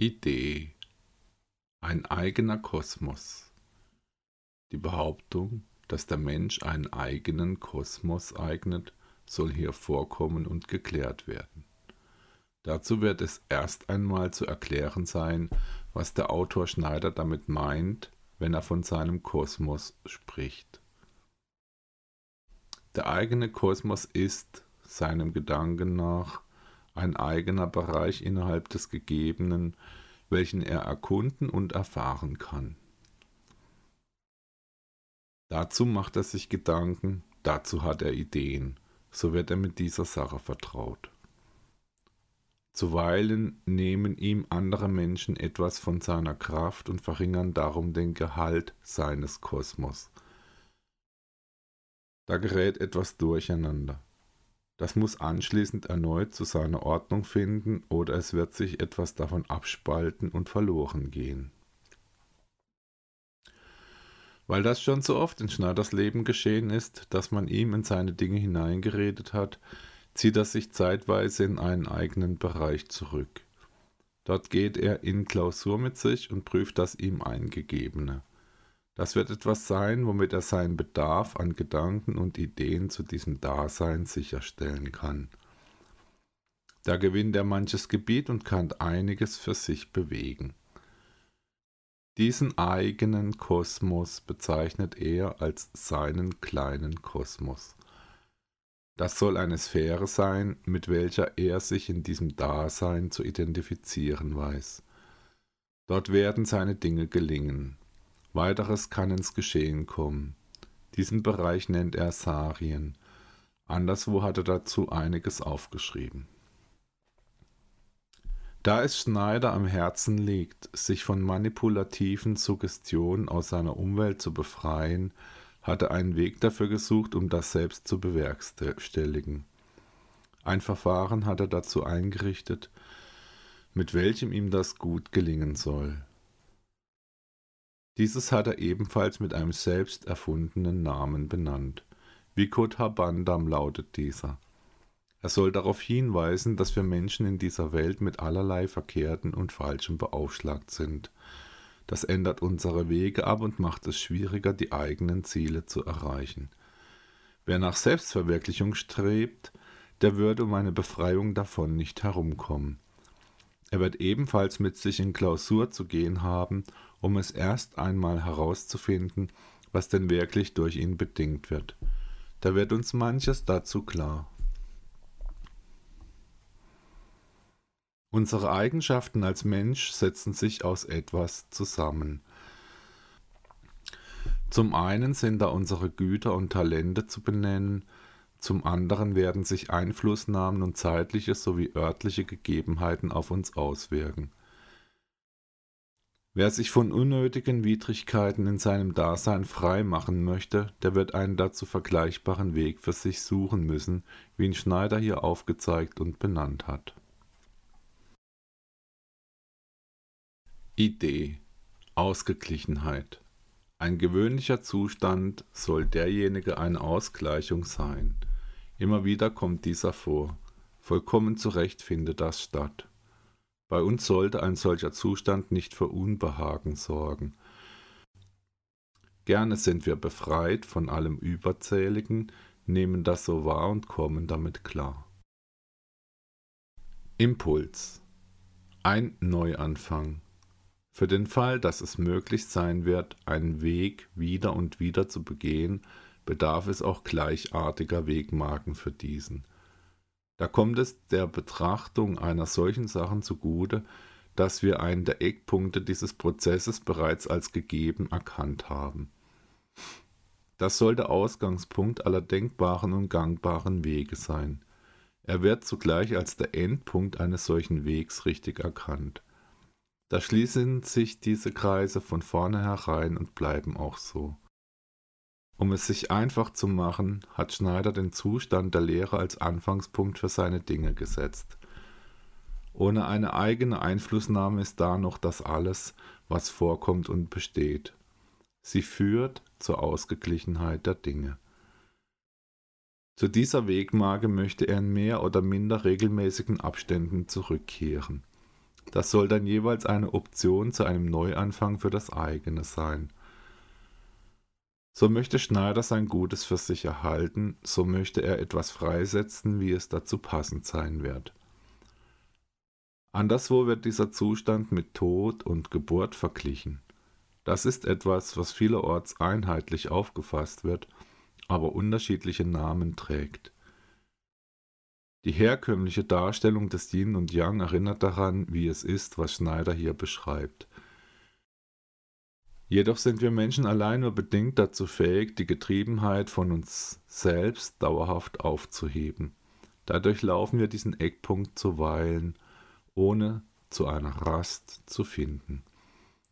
Idee. Ein eigener Kosmos. Die Behauptung, dass der Mensch einen eigenen Kosmos eignet, soll hier vorkommen und geklärt werden. Dazu wird es erst einmal zu erklären sein, was der Autor Schneider damit meint, wenn er von seinem Kosmos spricht. Der eigene Kosmos ist, seinem Gedanken nach, ein eigener Bereich innerhalb des Gegebenen, welchen er erkunden und erfahren kann. Dazu macht er sich Gedanken, dazu hat er Ideen, so wird er mit dieser Sache vertraut. Zuweilen nehmen ihm andere Menschen etwas von seiner Kraft und verringern darum den Gehalt seines Kosmos. Da gerät etwas durcheinander. Das muss anschließend erneut zu seiner Ordnung finden oder es wird sich etwas davon abspalten und verloren gehen. Weil das schon so oft in Schneiders Leben geschehen ist, dass man ihm in seine Dinge hineingeredet hat, zieht er sich zeitweise in einen eigenen Bereich zurück. Dort geht er in Klausur mit sich und prüft das ihm Eingegebene. Das wird etwas sein, womit er seinen Bedarf an Gedanken und Ideen zu diesem Dasein sicherstellen kann. Da gewinnt er manches Gebiet und kann einiges für sich bewegen. Diesen eigenen Kosmos bezeichnet er als seinen kleinen Kosmos. Das soll eine Sphäre sein, mit welcher er sich in diesem Dasein zu identifizieren weiß. Dort werden seine Dinge gelingen. Weiteres kann ins Geschehen kommen. Diesen Bereich nennt er Sarien. Anderswo hat er dazu einiges aufgeschrieben. Da es Schneider am Herzen liegt, sich von manipulativen Suggestionen aus seiner Umwelt zu befreien, hat er einen Weg dafür gesucht, um das selbst zu bewerkstelligen. Ein Verfahren hat er dazu eingerichtet, mit welchem ihm das gut gelingen soll. Dieses hat er ebenfalls mit einem selbst erfundenen Namen benannt. Vikot Habandam lautet dieser. Er soll darauf hinweisen, dass wir Menschen in dieser Welt mit allerlei Verkehrten und Falschem beaufschlagt sind. Das ändert unsere Wege ab und macht es schwieriger, die eigenen Ziele zu erreichen. Wer nach Selbstverwirklichung strebt, der wird um eine Befreiung davon nicht herumkommen. Er wird ebenfalls mit sich in Klausur zu gehen haben, um es erst einmal herauszufinden, was denn wirklich durch ihn bedingt wird. Da wird uns manches dazu klar. Unsere Eigenschaften als Mensch setzen sich aus etwas zusammen. Zum einen sind da unsere Güter und Talente zu benennen, zum anderen werden sich Einflussnahmen und zeitliche sowie örtliche Gegebenheiten auf uns auswirken. Wer sich von unnötigen Widrigkeiten in seinem Dasein frei machen möchte, der wird einen dazu vergleichbaren Weg für sich suchen müssen, wie ihn Schneider hier aufgezeigt und benannt hat. Idee Ausgeglichenheit Ein gewöhnlicher Zustand soll derjenige eine Ausgleichung sein, Immer wieder kommt dieser vor. Vollkommen zu Recht findet das statt. Bei uns sollte ein solcher Zustand nicht für Unbehagen sorgen. Gerne sind wir befreit von allem Überzähligen, nehmen das so wahr und kommen damit klar. Impuls. Ein Neuanfang. Für den Fall, dass es möglich sein wird, einen Weg wieder und wieder zu begehen, bedarf es auch gleichartiger Wegmarken für diesen. Da kommt es der Betrachtung einer solchen Sachen zugute, dass wir einen der Eckpunkte dieses Prozesses bereits als gegeben erkannt haben. Das soll der Ausgangspunkt aller denkbaren und gangbaren Wege sein. Er wird zugleich als der Endpunkt eines solchen Wegs richtig erkannt. Da schließen sich diese Kreise von vornherein und bleiben auch so. Um es sich einfach zu machen, hat Schneider den Zustand der Lehre als Anfangspunkt für seine Dinge gesetzt. Ohne eine eigene Einflussnahme ist da noch das alles, was vorkommt und besteht. Sie führt zur Ausgeglichenheit der Dinge. Zu dieser Wegmarke möchte er in mehr oder minder regelmäßigen Abständen zurückkehren. Das soll dann jeweils eine Option zu einem Neuanfang für das eigene sein. So möchte Schneider sein Gutes für sich erhalten, so möchte er etwas freisetzen, wie es dazu passend sein wird. Anderswo wird dieser Zustand mit Tod und Geburt verglichen. Das ist etwas, was vielerorts einheitlich aufgefasst wird, aber unterschiedliche Namen trägt. Die herkömmliche Darstellung des Yin und Yang erinnert daran, wie es ist, was Schneider hier beschreibt. Jedoch sind wir Menschen allein nur bedingt dazu fähig, die Getriebenheit von uns selbst dauerhaft aufzuheben. Dadurch laufen wir diesen Eckpunkt zuweilen, ohne zu einer Rast zu finden.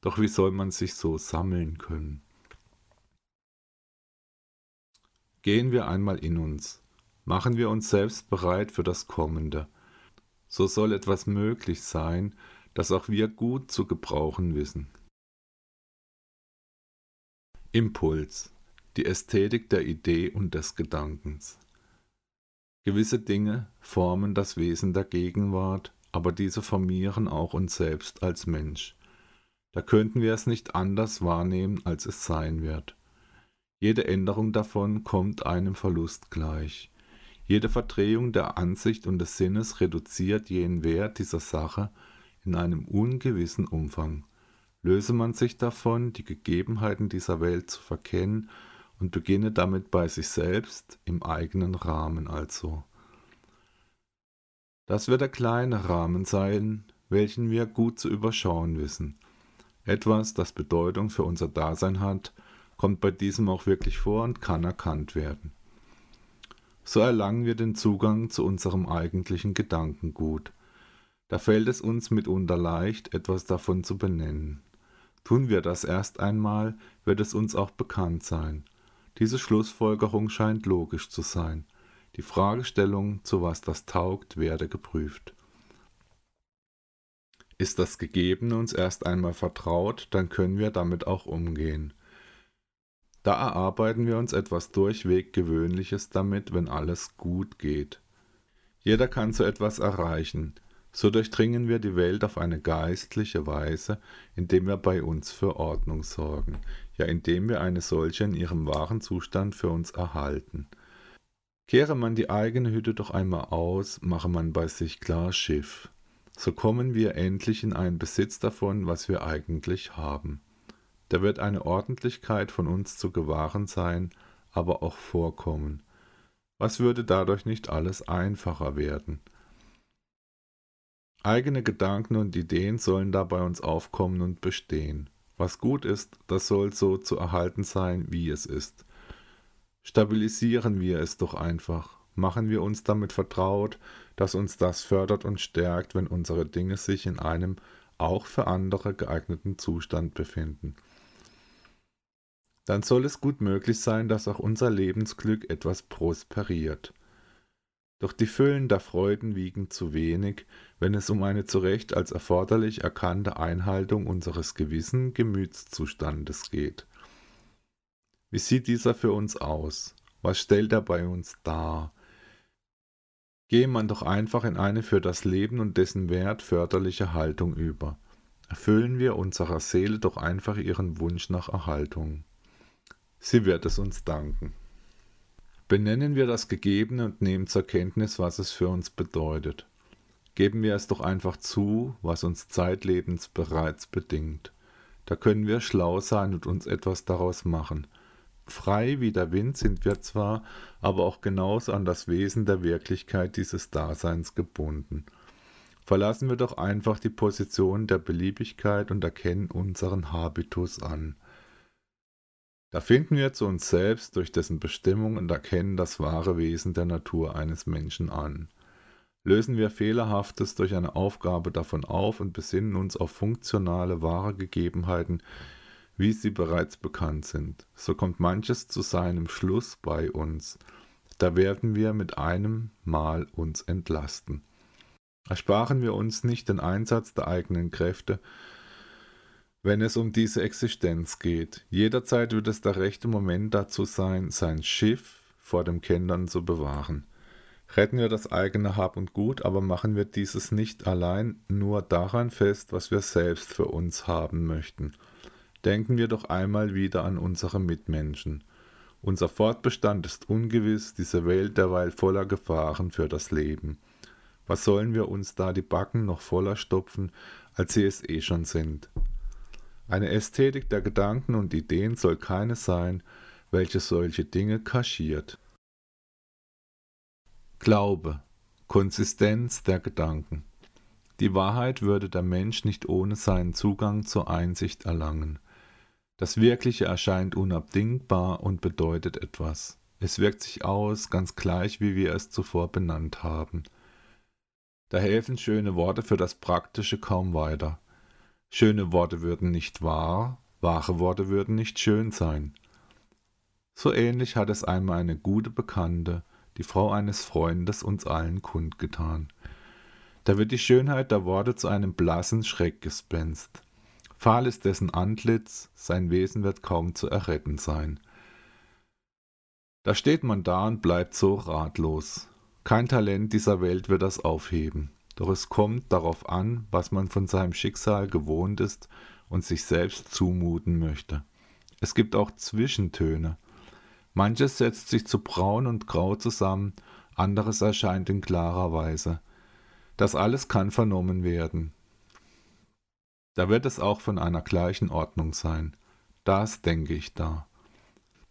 Doch wie soll man sich so sammeln können? Gehen wir einmal in uns, machen wir uns selbst bereit für das Kommende. So soll etwas möglich sein, das auch wir gut zu gebrauchen wissen. Impuls, die Ästhetik der Idee und des Gedankens. Gewisse Dinge formen das Wesen der Gegenwart, aber diese formieren auch uns selbst als Mensch. Da könnten wir es nicht anders wahrnehmen, als es sein wird. Jede Änderung davon kommt einem Verlust gleich. Jede Verdrehung der Ansicht und des Sinnes reduziert jenen Wert dieser Sache in einem ungewissen Umfang löse man sich davon, die Gegebenheiten dieser Welt zu verkennen und beginne damit bei sich selbst, im eigenen Rahmen also. Das wird der kleine Rahmen sein, welchen wir gut zu überschauen wissen. Etwas, das Bedeutung für unser Dasein hat, kommt bei diesem auch wirklich vor und kann erkannt werden. So erlangen wir den Zugang zu unserem eigentlichen Gedankengut. Da fällt es uns mitunter leicht, etwas davon zu benennen. Tun wir das erst einmal, wird es uns auch bekannt sein. Diese Schlussfolgerung scheint logisch zu sein. Die Fragestellung, zu was das taugt, werde geprüft. Ist das Gegebene uns erst einmal vertraut, dann können wir damit auch umgehen. Da erarbeiten wir uns etwas durchweg Gewöhnliches damit, wenn alles gut geht. Jeder kann so etwas erreichen, so durchdringen wir die Welt auf eine geistliche Weise, indem wir bei uns für Ordnung sorgen, ja indem wir eine solche in ihrem wahren Zustand für uns erhalten. Kehre man die eigene Hütte doch einmal aus, mache man bei sich klar Schiff. So kommen wir endlich in einen Besitz davon, was wir eigentlich haben. Da wird eine Ordentlichkeit von uns zu gewahren sein, aber auch vorkommen. Was würde dadurch nicht alles einfacher werden? Eigene Gedanken und Ideen sollen da bei uns aufkommen und bestehen. Was gut ist, das soll so zu erhalten sein, wie es ist. Stabilisieren wir es doch einfach. Machen wir uns damit vertraut, dass uns das fördert und stärkt, wenn unsere Dinge sich in einem auch für andere geeigneten Zustand befinden. Dann soll es gut möglich sein, dass auch unser Lebensglück etwas prosperiert. Doch die Füllen der Freuden wiegen zu wenig, wenn es um eine zu Recht als erforderlich erkannte Einhaltung unseres gewissen Gemütszustandes geht. Wie sieht dieser für uns aus? Was stellt er bei uns dar? Gehe man doch einfach in eine für das Leben und dessen Wert förderliche Haltung über. Erfüllen wir unserer Seele doch einfach ihren Wunsch nach Erhaltung. Sie wird es uns danken. Benennen wir das Gegebene und nehmen zur Kenntnis, was es für uns bedeutet. Geben wir es doch einfach zu, was uns zeitlebens bereits bedingt. Da können wir schlau sein und uns etwas daraus machen. Frei wie der Wind sind wir zwar, aber auch genauso an das Wesen der Wirklichkeit dieses Daseins gebunden. Verlassen wir doch einfach die Position der Beliebigkeit und erkennen unseren Habitus an. Da finden wir zu uns selbst durch dessen Bestimmung und erkennen das wahre Wesen der Natur eines Menschen an. Lösen wir Fehlerhaftes durch eine Aufgabe davon auf und besinnen uns auf funktionale, wahre Gegebenheiten, wie sie bereits bekannt sind, so kommt manches zu seinem Schluss bei uns. Da werden wir mit einem Mal uns entlasten. Ersparen wir uns nicht den Einsatz der eigenen Kräfte, wenn es um diese Existenz geht. Jederzeit wird es der rechte Moment dazu sein, sein Schiff vor dem Kentern zu bewahren. Retten wir das eigene Hab und Gut, aber machen wir dieses nicht allein nur daran fest, was wir selbst für uns haben möchten. Denken wir doch einmal wieder an unsere Mitmenschen. Unser Fortbestand ist ungewiss, diese Welt derweil voller Gefahren für das Leben. Was sollen wir uns da die Backen noch voller stopfen, als sie es eh schon sind? Eine Ästhetik der Gedanken und Ideen soll keine sein, welche solche Dinge kaschiert. Glaube, Konsistenz der Gedanken. Die Wahrheit würde der Mensch nicht ohne seinen Zugang zur Einsicht erlangen. Das Wirkliche erscheint unabdingbar und bedeutet etwas. Es wirkt sich aus, ganz gleich wie wir es zuvor benannt haben. Da helfen schöne Worte für das Praktische kaum weiter. Schöne Worte würden nicht wahr, wahre Worte würden nicht schön sein. So ähnlich hat es einmal eine gute Bekannte, die Frau eines Freundes uns allen kundgetan. Da wird die Schönheit der Worte zu einem blassen Schreckgespenst. Fahl ist dessen Antlitz, sein Wesen wird kaum zu erretten sein. Da steht man da und bleibt so ratlos. Kein Talent dieser Welt wird das aufheben. Doch es kommt darauf an, was man von seinem Schicksal gewohnt ist und sich selbst zumuten möchte. Es gibt auch Zwischentöne, Manches setzt sich zu braun und grau zusammen, anderes erscheint in klarer Weise. Das alles kann vernommen werden. Da wird es auch von einer gleichen Ordnung sein. Das denke ich da.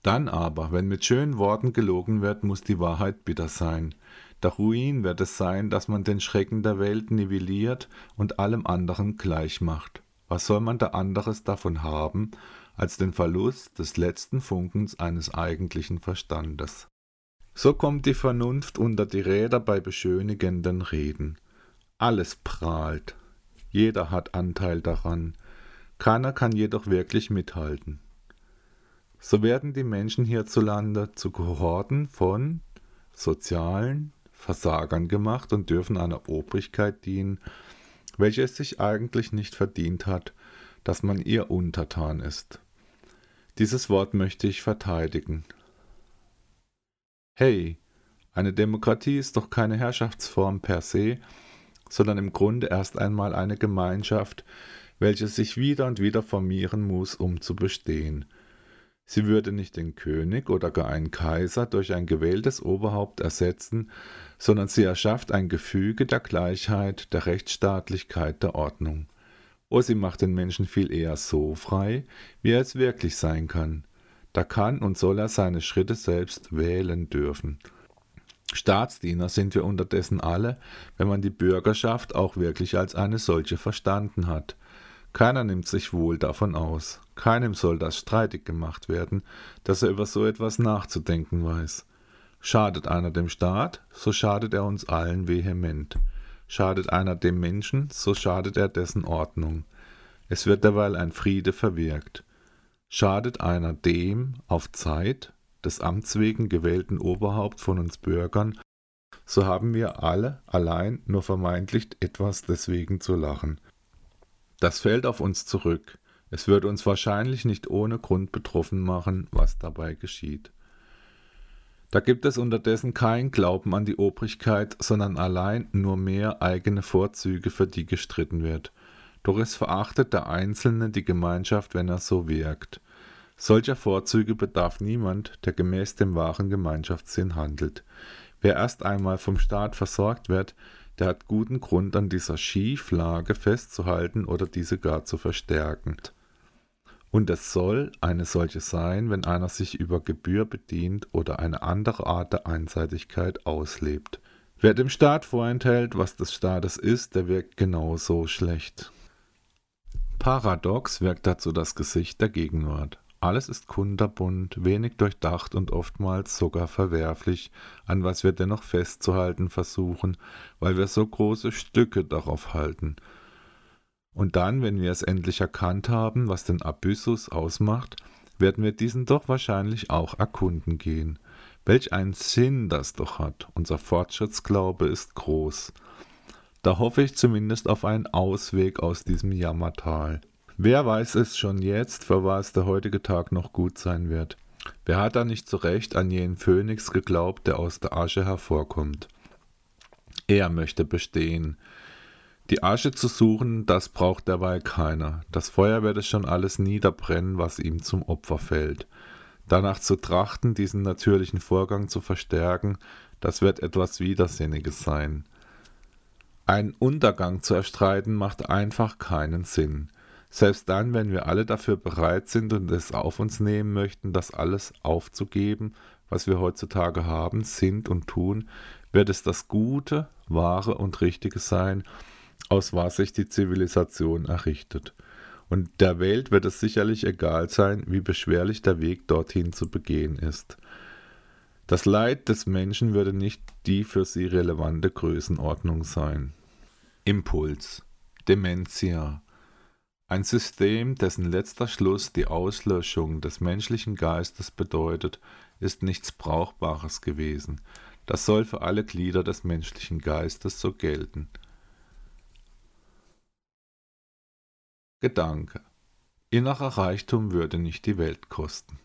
Dann aber, wenn mit schönen Worten gelogen wird, muss die Wahrheit bitter sein. Der Ruin wird es sein, dass man den Schrecken der Welt nivelliert und allem anderen gleich macht. Was soll man da anderes davon haben, als den Verlust des letzten Funkens eines eigentlichen Verstandes. So kommt die Vernunft unter die Räder bei beschönigenden Reden. Alles prahlt, jeder hat Anteil daran, keiner kann jedoch wirklich mithalten. So werden die Menschen hierzulande zu Kohorten von sozialen Versagern gemacht und dürfen einer Obrigkeit dienen, welche es sich eigentlich nicht verdient hat, dass man ihr untertan ist. Dieses Wort möchte ich verteidigen. Hey, eine Demokratie ist doch keine Herrschaftsform per se, sondern im Grunde erst einmal eine Gemeinschaft, welche sich wieder und wieder formieren muss, um zu bestehen. Sie würde nicht den König oder gar einen Kaiser durch ein gewähltes Oberhaupt ersetzen, sondern sie erschafft ein Gefüge der Gleichheit, der Rechtsstaatlichkeit, der Ordnung. Oh, sie macht den Menschen viel eher so frei, wie er es wirklich sein kann. Da kann und soll er seine Schritte selbst wählen dürfen. Staatsdiener sind wir unterdessen alle, wenn man die Bürgerschaft auch wirklich als eine solche verstanden hat. Keiner nimmt sich wohl davon aus. Keinem soll das streitig gemacht werden, dass er über so etwas nachzudenken weiß. Schadet einer dem Staat, so schadet er uns allen vehement. Schadet einer dem Menschen, so schadet er dessen Ordnung. Es wird derweil ein Friede verwirkt. Schadet einer dem auf Zeit des Amts wegen gewählten Oberhaupt von uns Bürgern, so haben wir alle allein nur vermeintlich etwas deswegen zu lachen. Das fällt auf uns zurück. Es wird uns wahrscheinlich nicht ohne Grund betroffen machen, was dabei geschieht. Da gibt es unterdessen kein Glauben an die Obrigkeit, sondern allein nur mehr eigene Vorzüge, für die gestritten wird. Doch es verachtet der Einzelne die Gemeinschaft, wenn er so wirkt. Solcher Vorzüge bedarf niemand, der gemäß dem wahren Gemeinschaftssinn handelt. Wer erst einmal vom Staat versorgt wird, der hat guten Grund an dieser Schieflage festzuhalten oder diese gar zu verstärken. Und es soll eine solche sein, wenn einer sich über Gebühr bedient oder eine andere Art der Einseitigkeit auslebt. Wer dem Staat vorenthält, was des Staates ist, der wirkt genauso schlecht. Paradox wirkt dazu das Gesicht der Gegenwart. Alles ist kunterbunt, wenig durchdacht und oftmals sogar verwerflich, an was wir dennoch festzuhalten versuchen, weil wir so große Stücke darauf halten – und dann, wenn wir es endlich erkannt haben, was den Abyssus ausmacht, werden wir diesen doch wahrscheinlich auch erkunden gehen. Welch einen Sinn das doch hat. Unser Fortschrittsglaube ist groß. Da hoffe ich zumindest auf einen Ausweg aus diesem Jammertal. Wer weiß es schon jetzt, für was der heutige Tag noch gut sein wird? Wer hat da nicht zu Recht an jenen Phönix geglaubt, der aus der Asche hervorkommt? Er möchte bestehen. Die Asche zu suchen, das braucht derweil keiner. Das Feuer wird es schon alles niederbrennen, was ihm zum Opfer fällt. Danach zu trachten, diesen natürlichen Vorgang zu verstärken, das wird etwas Widersinniges sein. Einen Untergang zu erstreiten macht einfach keinen Sinn. Selbst dann, wenn wir alle dafür bereit sind und es auf uns nehmen möchten, das alles aufzugeben, was wir heutzutage haben, sind und tun, wird es das Gute, Wahre und Richtige sein, aus was sich die Zivilisation errichtet. Und der Welt wird es sicherlich egal sein, wie beschwerlich der Weg dorthin zu begehen ist. Das Leid des Menschen würde nicht die für sie relevante Größenordnung sein. Impuls Dementia ein System, dessen letzter Schluss die Auslöschung des menschlichen Geistes bedeutet, ist nichts Brauchbares gewesen. Das soll für alle Glieder des menschlichen Geistes so gelten. Gedanke. Innerer Reichtum würde nicht die Welt kosten.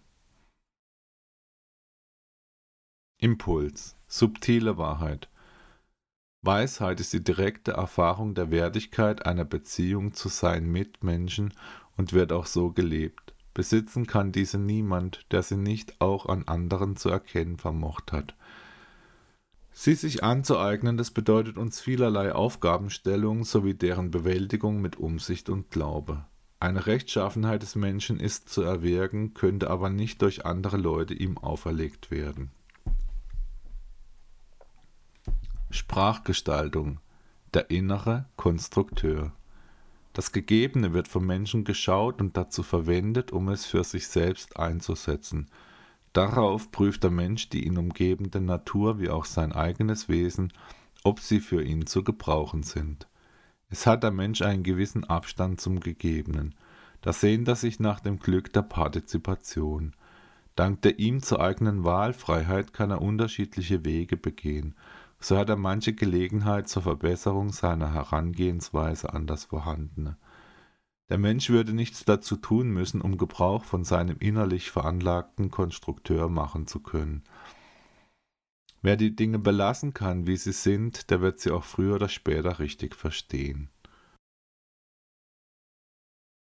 Impuls. Subtile Wahrheit. Weisheit ist die direkte Erfahrung der Wertigkeit einer Beziehung zu seinen Mitmenschen und wird auch so gelebt. Besitzen kann diese niemand, der sie nicht auch an anderen zu erkennen vermocht hat. Sie sich anzueignen, das bedeutet uns vielerlei Aufgabenstellung sowie deren Bewältigung mit Umsicht und Glaube. Eine Rechtschaffenheit des Menschen ist zu erwirken, könnte aber nicht durch andere Leute ihm auferlegt werden. Sprachgestaltung der innere Konstrukteur. Das Gegebene wird vom Menschen geschaut und dazu verwendet, um es für sich selbst einzusetzen. Darauf prüft der Mensch die ihn umgebende Natur wie auch sein eigenes Wesen, ob sie für ihn zu gebrauchen sind. Es hat der Mensch einen gewissen Abstand zum Gegebenen. Da sehnt er sich nach dem Glück der Partizipation. Dank der ihm zu eigenen Wahlfreiheit kann er unterschiedliche Wege begehen so hat er manche Gelegenheit zur Verbesserung seiner Herangehensweise an das Vorhandene. Der Mensch würde nichts dazu tun müssen, um Gebrauch von seinem innerlich veranlagten Konstrukteur machen zu können. Wer die Dinge belassen kann, wie sie sind, der wird sie auch früher oder später richtig verstehen.